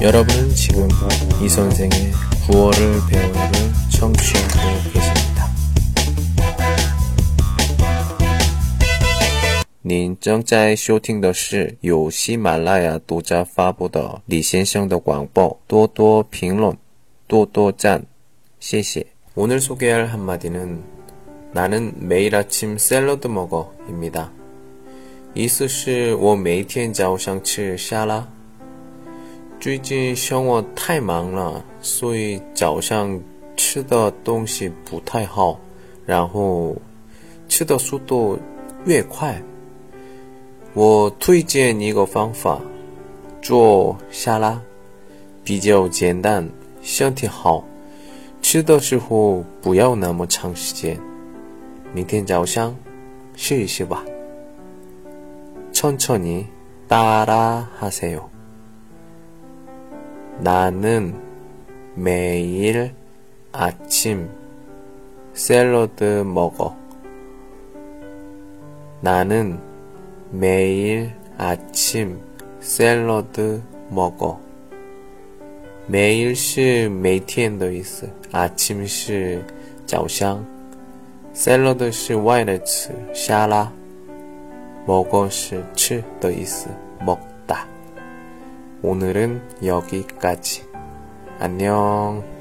여러분은 지금 이 선생의 구월을 배우를 청취하고 계십니다. 您正在收听的是由喜马拉雅独家发布的李先生的广播。多多评论，多多赞，谢谢。 오늘 소개할 한마디는 나는 매일 아침 샐러드 먹어입니다. 意思是我每天早上吃沙拉。 最近生活太忙了，所以早上吃的东西不太好，然后吃的速度越快。我推荐一个方法，做沙拉，比较简单，身体好，吃的时候不要那么长时间。明天早上试一试吧。천천히따라하세요。 나는 매일 아침 샐러드 먹어. 나는 매일 아침 샐러드 먹어. 매일 是每天的意思, 아침 是早上, 샐러드 是外来词,沙拉, 먹어 是吃的意思, 먹다. 오늘은 여기까지. 안녕.